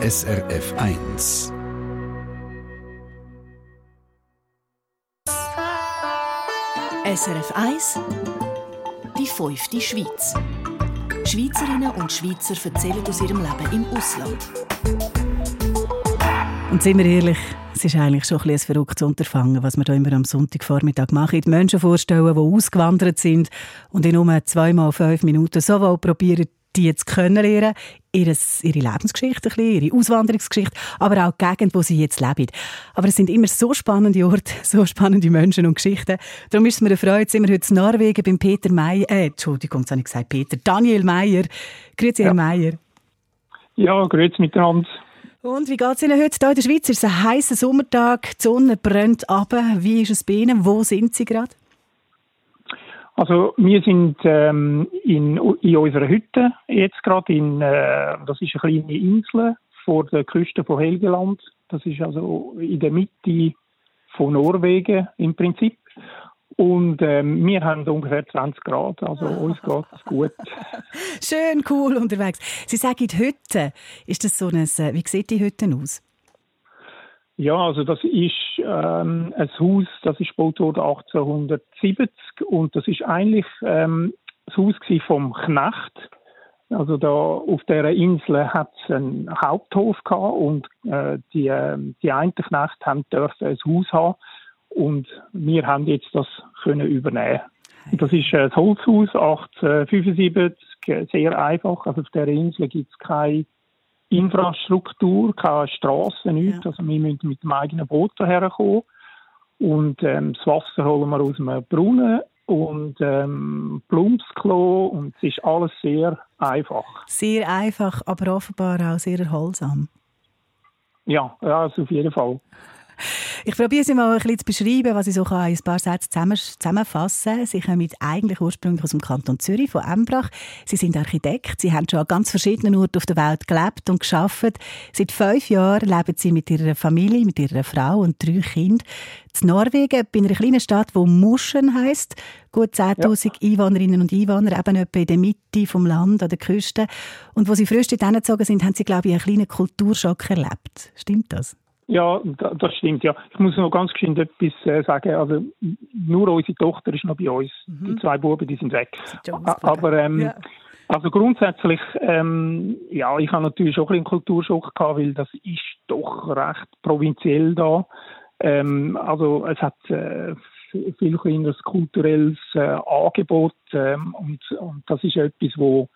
SRF 1. SRF 1 Die fünfte Schweiz. Schweizerinnen und Schweizer erzählen aus ihrem Leben im Ausland. Und sind wir ehrlich, es ist eigentlich schon ein, ein verrücktes Unterfangen, was wir hier immer am Sonntagvormittag machen. Die Menschen vorstellen, die ausgewandert sind und in nur zweimal fünf Minuten sowohl probieren, die jetzt kennenlernen, ihre, ihre Lebensgeschichte, bisschen, ihre Auswanderungsgeschichte, aber auch die Gegend, wo sie jetzt leben. Aber es sind immer so spannende Orte, so spannende Menschen und Geschichten. Darum ist es mir eine Freude, sind wir heute in Norwegen beim Peter Meier, äh, Entschuldigung, jetzt habe ich gesagt Peter, Daniel Meier. Grüezi, ja. Herr Meier. Ja, grüezi miteinander. Und wie geht es Ihnen heute hier in der Schweiz? Es ist ein heißer Sommertag, die Sonne brennt ab. Wie ist es bei Ihnen? Wo sind Sie gerade? Also wir sind ähm, in, in unserer Hütte jetzt gerade in, äh, das ist eine kleine Insel vor der Küste von Helgeland. Das ist also in der Mitte von Norwegen im Prinzip. Und ähm, wir haben ungefähr 20 Grad, also uns geht es gut. Schön, cool unterwegs. Sie sagen Hütte. Ist das so ein, äh, wie sieht die Hütte aus? Ja, also das ist ähm, ein Haus, das ist gebaut worden 1870 und das ist eigentlich ähm, das Haus vom Knecht. Also da auf der Insel hat es einen Haupthof gehabt und äh, die, äh, die einen Knechte haben dürfen ein Haus haben und wir haben jetzt das können übernehmen. Und das ist ein Holzhaus 1875, sehr einfach. Also auf der Insel gibt es keine Infrastruktur, keine Straßen, nichts. Ja. Also wir müssen mit dem eigenen Boot herkommen. Und ähm, das Wasser holen wir aus dem Brunnen und ähm, Plumpsklo und es ist alles sehr einfach. Sehr einfach, aber offenbar auch sehr erholsam. Ja, ja also auf jeden Fall. Ich probiere Sie mal ein bisschen zu beschreiben, was ich so kann, ein paar Sätze zusammenfassen kann. Sie kommen eigentlich ursprünglich aus dem Kanton Zürich, von Embrach. Sie sind Architekt. Sie haben schon an ganz verschiedenen Orten auf der Welt gelebt und geschafft. Seit fünf Jahren leben Sie mit Ihrer Familie, mit Ihrer Frau und drei Kindern in Norwegen, bei einer kleinen Stadt, die Muschen heisst. Gut 10.000 ja. Einwohnerinnen und Einwohner, eben etwa in der Mitte vom Land, an der Küste. Und wo Sie dort hingezogen sind, haben Sie, glaube ich, einen kleinen Kulturschock erlebt. Stimmt das? Ja, das stimmt, ja. Ich muss noch ganz geschwind etwas äh, sagen. Also, nur unsere Tochter ist noch bei uns. Mhm. Die zwei Buben, die sind weg. Aber, ähm, ja. also grundsätzlich, ähm, ja, ich habe natürlich auch ein bisschen Kulturschock gehabt, weil das ist doch recht provinziell da. Ähm, also, es hat, äh, viel kleineres kulturelles äh, Angebot, ähm, und, und das ist etwas, wo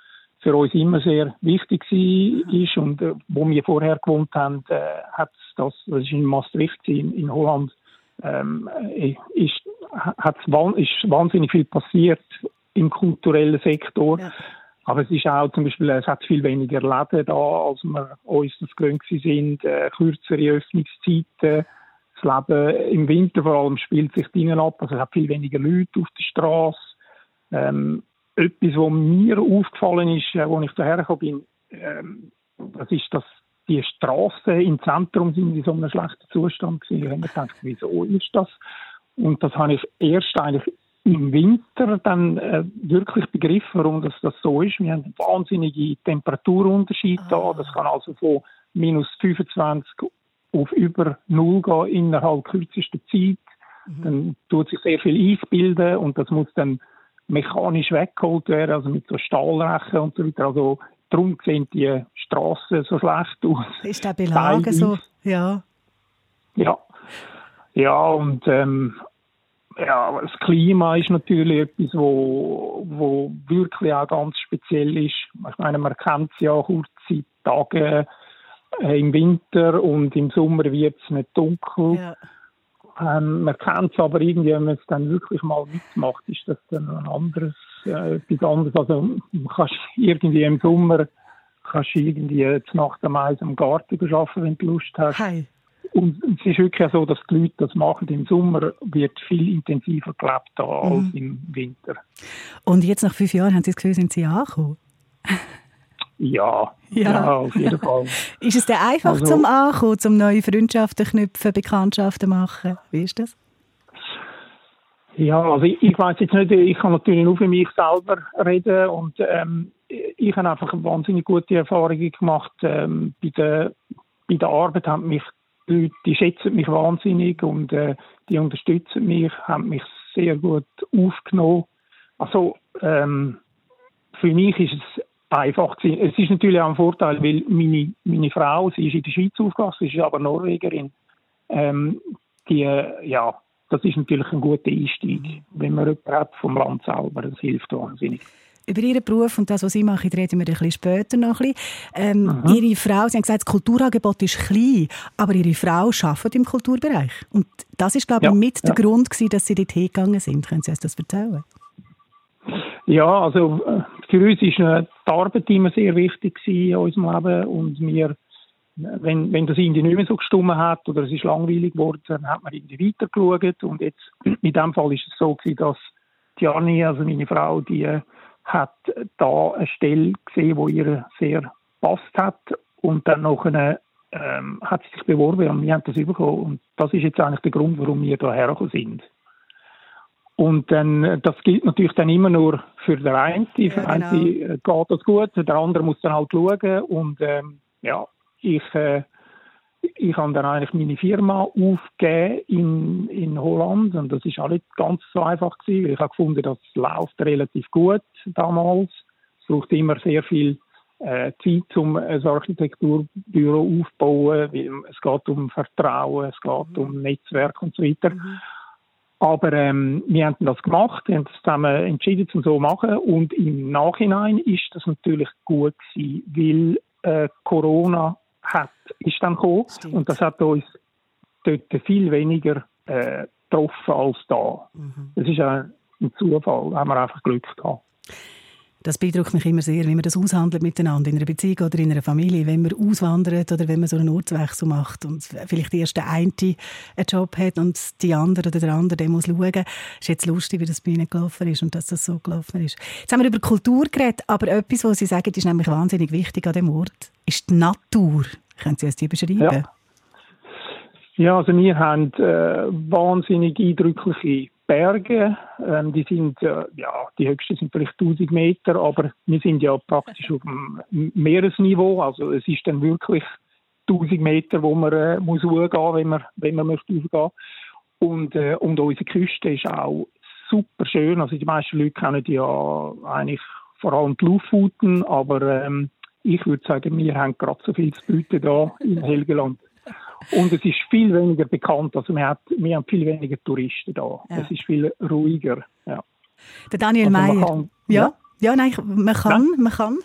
für uns immer sehr wichtig ist und äh, wo wir vorher gewohnt haben, äh, hat das, das ist in Maastricht in, in Holland, ähm, äh, ist, hat's, ist wahnsinnig viel passiert im kulturellen Sektor. Ja. Aber es ist auch zum Beispiel, es hat viel weniger Läden da, als wir uns das gewöhnt sind, äh, kürzere Öffnungszeiten. Das Leben im Winter vor allem spielt sich drinnen ab, also es hat viel weniger Leute auf der Straße. Ähm, etwas, was mir aufgefallen ist, äh, als ich daher bin, ähm, das ist, dass die Straßen im Zentrum sind in so einem schlechten Zustand gewesen. Ich habe mir gedacht, wieso ist das? Und das habe ich erst eigentlich im Winter dann äh, wirklich begriffen, warum das, das so ist. Wir haben wahnsinnige Temperaturunterschiede ah. da. Das kann also von minus 25 auf über null gehen innerhalb kürzester Zeit. Mhm. Dann tut sich sehr viel Eis bilden und das muss dann mechanisch weggeholt werden, also mit so Stahlrechen und so weiter. Also darum sehen die Straßen so schlecht aus. Ist der Belag so? Ja. Ja. Ja, und ähm, ja, das Klima ist natürlich etwas, wo, wo wirklich auch ganz speziell ist. Ich meine, man kennt es ja kurze Tage äh, im Winter und im Sommer wird es nicht dunkel. Ja. Ähm, man kennt es aber irgendwie, wenn man es dann wirklich mal mitmacht, ist das dann ein anderes, äh, etwas anderes. Also man kannst irgendwie im Sommer kannst irgendwie zur Nacht am Eis am Garten arbeiten, wenn du Lust hast. Hi. Und es ist wirklich so, dass die Leute das machen. Im Sommer wird viel intensiver gelebt da mhm. als im Winter. Und jetzt nach fünf Jahren haben Sie das Gefühl, sind Sie angekommen? Ja, ja, ja. auf jeden Fall. ist es denn einfach also, zum Ankommen, zum neue Freundschaften knüpfen, Bekanntschaften machen? Wie ist das? Ja, also ich, ich weiß jetzt nicht, ich kann natürlich nur für mich selber reden und ähm, ich habe einfach wahnsinnig gute Erfahrungen gemacht ähm, bei der bei der Arbeit haben mich die Leute, die schätzen mich wahnsinnig und äh, die unterstützen mich, haben mich sehr gut aufgenommen. Also ähm, für mich ist es einfach gewesen. Es ist natürlich auch ein Vorteil, weil meine, meine Frau, sie ist in der Schweiz aufgewachsen, sie ist aber Norwegerin. Ähm, die, ja, das ist natürlich ein guter Einstieg, wenn man jemanden hat vom Land selber. Das hilft wahnsinnig. Über Ihren Beruf und das, was Sie machen, reden wir ein bisschen später noch ein bisschen. Ähm, Ihre Frau, Sie haben gesagt, das Kulturangebot ist klein, aber Ihre Frau arbeitet im Kulturbereich. Und das ist, glaube ich, ja, mit ja. der Grund gewesen, dass Sie dort hingegangen sind. Können Sie uns das erzählen? Ja, also äh, für uns war die Arbeit immer sehr wichtig in unserem Leben. Und wir, wenn, wenn das irgendwie nicht mehr so gestummen hat oder es ist langweilig geworden, dann hat man irgendwie weitergeschaut. Und jetzt in dem Fall ist es so gewesen, dass Jani, also meine Frau, die hat da eine Stelle gesehen, wo ihr sehr passt hat. Und dann noch eine ähm, hat sich beworben und wir haben das bekommen und das ist jetzt eigentlich der Grund, warum wir da hergekommen sind. Und dann, das gilt natürlich dann immer nur für den einen. Für ja, genau. einen geht das gut, der andere muss dann halt schauen. Und ähm, ja, ich, äh, ich habe dann eigentlich meine Firma aufgegeben in, in Holland. Und das ist auch nicht ganz so einfach gewesen. Ich habe gefunden, das läuft relativ gut damals. Es braucht immer sehr viel äh, Zeit, um ein Architekturbüro aufzubauen, weil es geht um Vertrauen, es geht mhm. um Netzwerk und so weiter. Mhm. Aber ähm, wir haben das gemacht, wir haben das zusammen entschieden, zum so machen. Und im Nachhinein ist das natürlich gut gewesen, weil äh, Corona hat, ist dann gekommen Stimmt. und das hat uns dort viel weniger äh, getroffen als da. Mhm. Das ist ein, ein Zufall, da haben wir einfach Glück gehabt. Das beeindruckt mich immer sehr, wie man das aushandelt miteinander in einer Beziehung oder in einer Familie, wenn man auswandert oder wenn man so einen Ortswechsel macht und vielleicht erst der eine einen Job hat und die andere oder der andere der muss schauen. Ist jetzt lustig, wie das bei Ihnen gelaufen ist und dass das so gelaufen ist. Jetzt haben wir über Kultur geredet, aber etwas, was Sie sagen, ist nämlich wahnsinnig wichtig an dem Ort, ist die Natur. Können Sie uns die beschreiben? Ja. Ja, also wir haben äh, wahnsinnig eindrückliche Berge. Ähm, die sind, äh, ja, die höchsten sind vielleicht 1000 Meter, aber wir sind ja praktisch auf dem Meeresniveau. Also es ist dann wirklich 1000 Meter, wo man äh, muss hochgehen, wenn man, wenn man möchte hochgehen. Und, äh, und unsere Küste ist auch super schön. Also die meisten Leute kennen ja eigentlich vor allem die Lofoten, aber ähm, ich würde sagen, wir haben gerade so viel zu bieten da in Helgeland. Und es ist viel weniger bekannt. Also wir, hat, wir haben viel weniger Touristen da. Ja. Es ist viel ruhiger. Ja. Der Daniel also Meyer. Kann, ja. ja, nein, man kann, ja. man kann.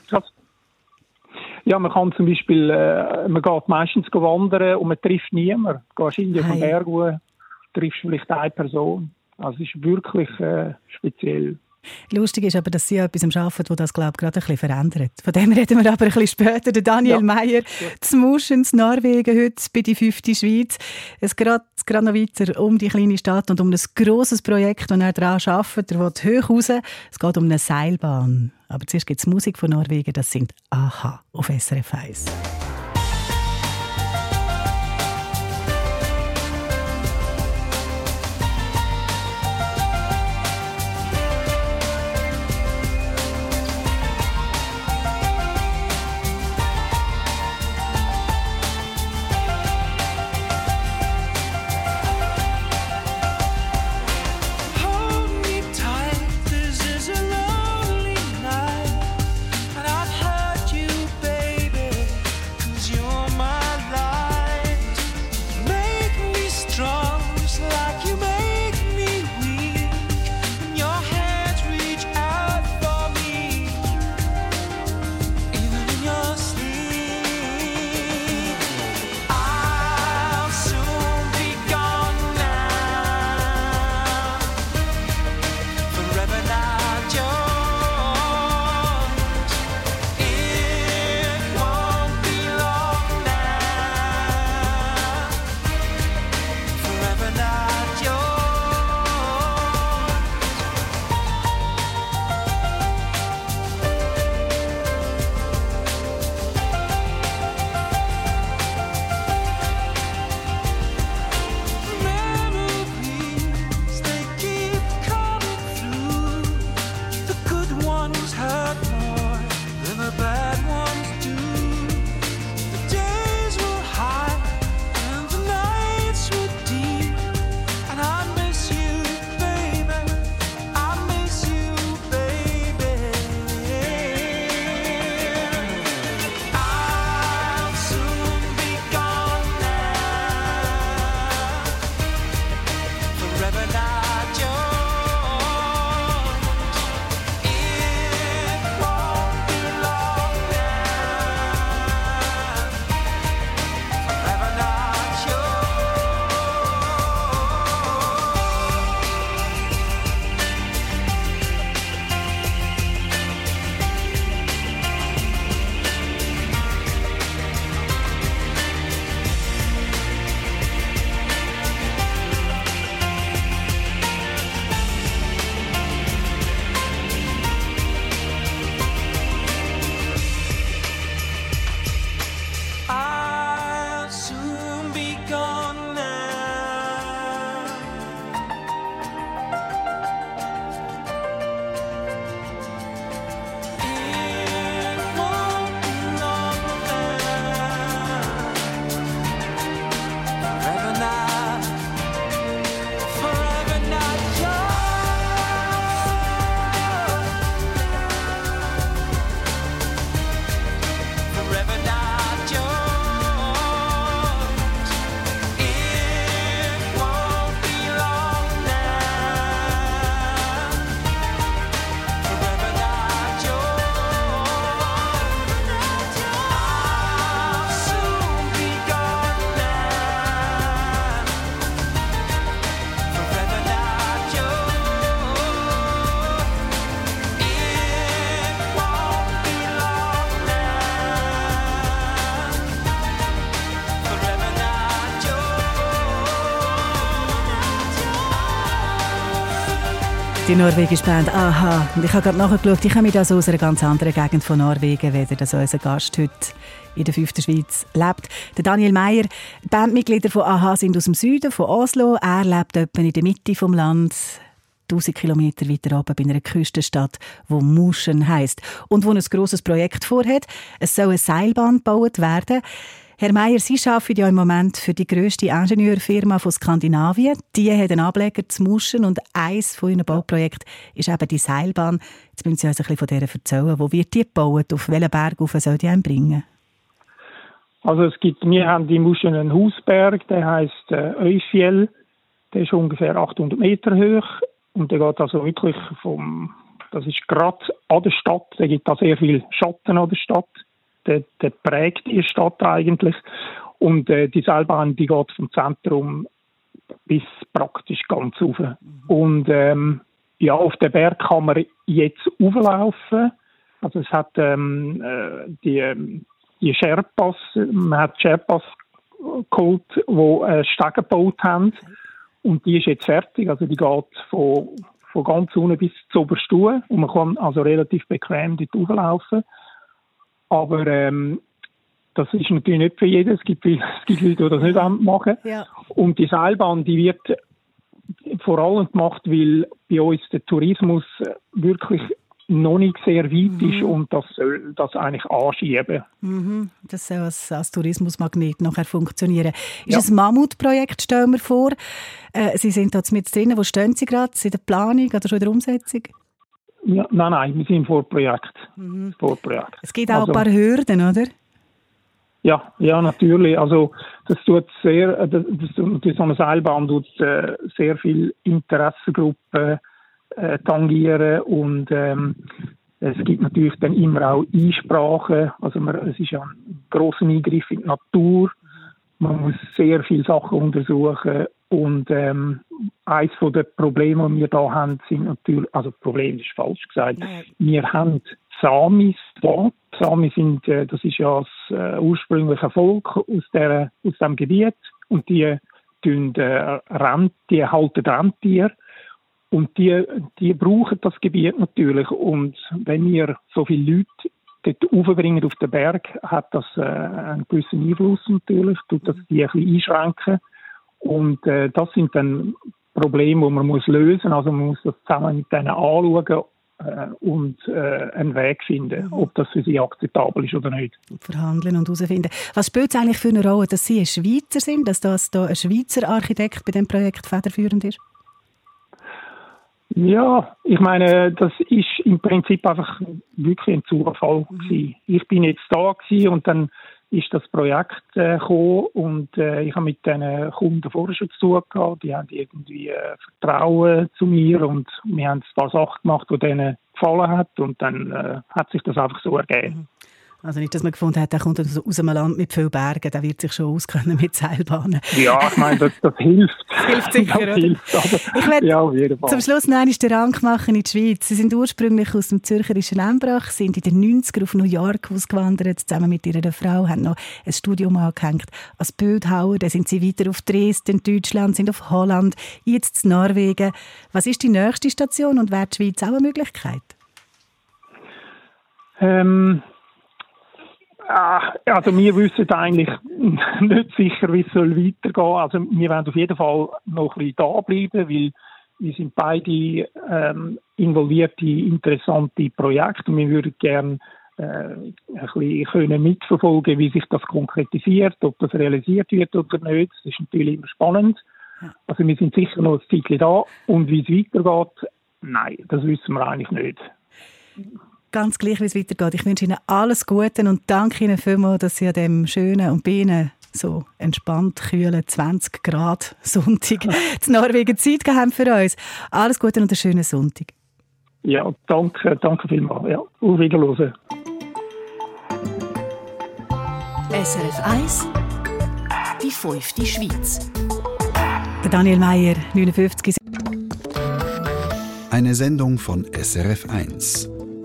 Ja, man kann zum Beispiel, äh, man geht meistens wandern und man trifft niemanden. Du gehst in den Berg, triffst vielleicht eine Person. Also es ist wirklich äh, speziell. Lustig ist aber, dass Sie etwas am Arbeiten, das das, glaube ich, gerade ein bisschen verändert. Von dem reden wir aber ein bisschen später. Der Daniel ja. Meyer, zu Muschens, Norwegen, heute bei die fünfte Schweiz. Es geht gerade noch weiter um die kleine Stadt und um ein grosses Projekt, das er daran arbeitet. Er will hoch raus. Es geht um eine Seilbahn. Aber zuerst gibt es Musik von Norwegen, das sind AHA auf SRF 1. Die norwegische Band Aha. Und ich habe gerade nachgeschaut, ich komme also aus einer ganz anderen Gegend von Norwegen, weder dass unser Gast heute in der fünften Schweiz lebt. Der Daniel Meyer, die Bandmitglieder von Aha sind aus dem Süden, von Oslo. Er lebt etwa in der Mitte vom Land. 1000 Kilometer weiter oben bei einer Küstenstadt, wo Muschen heißt und wo ein grosses Projekt vorhat. Es soll eine Seilbahn gebaut werden. Herr Meier, Sie arbeiten ja im Moment für die grösste Ingenieurfirma von Skandinavien. Die hat einen Ableger zu Muschen und eines von Ihren Bauprojekten ist eben die Seilbahn. Jetzt müssen Sie uns ein bisschen von dieser erzählen. Wo wird die gebaut? Auf welchen Berg auf soll die bringen? Also es gibt, wir haben in Muschen einen Hausberg, der heißt äh, Eufjell. Der ist ungefähr 800 Meter hoch und der geht also wirklich vom, das ist gerade an der Stadt, der gibt da sehr viel Schatten an der Stadt der, der prägt die Stadt eigentlich. Und äh, die Seilbahn, die geht vom Zentrum bis praktisch ganz rauf. Mhm. Und ähm, ja, auf den Berg kann man jetzt auflaufen. Also es hat ähm, äh, die, ähm, die Sherpas, man hat Sherpas geholt, die äh, Stege gebaut haben. Und die ist jetzt fertig. Also die geht von, von ganz unten bis zur Oberstuhe. Und man kann also relativ bequem dort auflaufen. Aber ähm, das ist natürlich nicht für jeden. Es gibt, es gibt Leute, die das nicht machen. Ja. Und die Seilbahn, die wird vor allem gemacht, weil bei uns der Tourismus wirklich noch nicht sehr weit mhm. ist und das soll das eigentlich anschieben. Mhm. Das soll als, als Tourismusmagnet nachher funktionieren. Ist ja. ein Mammutprojekt, stellen wir vor. Äh, Sie sind dort mit drin. Wo stehen Sie gerade? Sind in der Planung oder schon in der Umsetzung? Ja, nein, nein, wir sind vor Projekt. Mhm. Vor Projekt. Es gibt auch also, ein paar Hürden, oder? Ja, ja, natürlich. Also das tut sehr, äh, das, das, so eine Seilbahn tut äh, sehr viel Interessengruppen äh, tangieren und ähm, es gibt natürlich dann immer auch Einsprachen. Also man, es ist ja ein großer Eingriff in die Natur. Man muss sehr viele Sachen untersuchen und ähm, eines der Probleme, die wir da haben, sind natürlich, also Problem ist falsch gesagt, ja. wir haben Samis da. Samis sind, äh, das ist ja das äh, ursprüngliche Volk aus, der, aus dem Gebiet und die tun, äh, Rent, die halten Rentier und die, die brauchen das Gebiet natürlich und wenn wir so viele Leute dort aufbringen auf den Berg, hat das äh, einen gewissen Einfluss natürlich, tut das die ein bisschen einschränken und äh, das sind dann Probleme, die man muss lösen Also man muss das zusammen mit denen anschauen äh, und äh, einen Weg finden, ob das für sie akzeptabel ist oder nicht. Verhandeln und herausfinden. Was spielt es eigentlich für eine Rolle, dass Sie ein Schweizer sind, dass das da ein Schweizer Architekt bei dem Projekt federführend ist? Ja, ich meine, das ist im Prinzip einfach wirklich ein Zufall. Mhm. Ich bin jetzt da und dann ist das Projekt äh, gekommen und äh, ich habe mit diesen Kunden vorher schon zu gehabt. Die haben irgendwie äh, Vertrauen zu mir und wir haben ein paar Sachen gemacht, die denen gefallen hat und dann äh, hat sich das einfach so ergeben. Also nicht, dass man gefunden hat, der kommt aus einem Land mit vielen Bergen, der wird sich schon auskennen mit Seilbahnen. Ja, ich meine, das, das hilft. Das hilft sicher, das hilft, aber, ich werde ja, zum Schluss noch einmal den Rang machen in die Schweiz. Sie sind ursprünglich aus dem zürcherischen Embrach, sind in den 90er auf New York ausgewandert, zusammen mit ihrer Frau, haben noch ein Studium angehängt als Bildhauer. Dann sind sie weiter auf Dresden, Deutschland, sind auf Holland, jetzt in Norwegen. Was ist die nächste Station und wäre die Schweiz auch eine Möglichkeit? Ähm also wir wissen eigentlich nicht sicher, wie es soll weitergehen. Also wir werden auf jeden Fall noch ein bisschen da bleiben, weil wir sind beide ähm, involvierte, interessante Projekte und wir würden gerne äh, ein bisschen können mitverfolgen, wie sich das konkretisiert, ob das realisiert wird oder nicht. Das ist natürlich immer spannend. Also wir sind sicher noch ein Zeitchen da und wie es weitergeht, nein, das wissen wir eigentlich nicht ganz gleich, wie es weitergeht. Ich wünsche Ihnen alles Gute und danke Ihnen vielmals, dass Sie an dem schönen und Bienen so entspannt, kühlen 20 Grad Sonntag zu Norwegen Zeit haben für uns. Alles Gute und einen schönen Sonntag. Ja, danke, danke vielmals. Ja, auf Wiederhören. SRF 1 Die fünfte Schweiz. Der Daniel Meyer, 59. Eine Sendung von SRF 1.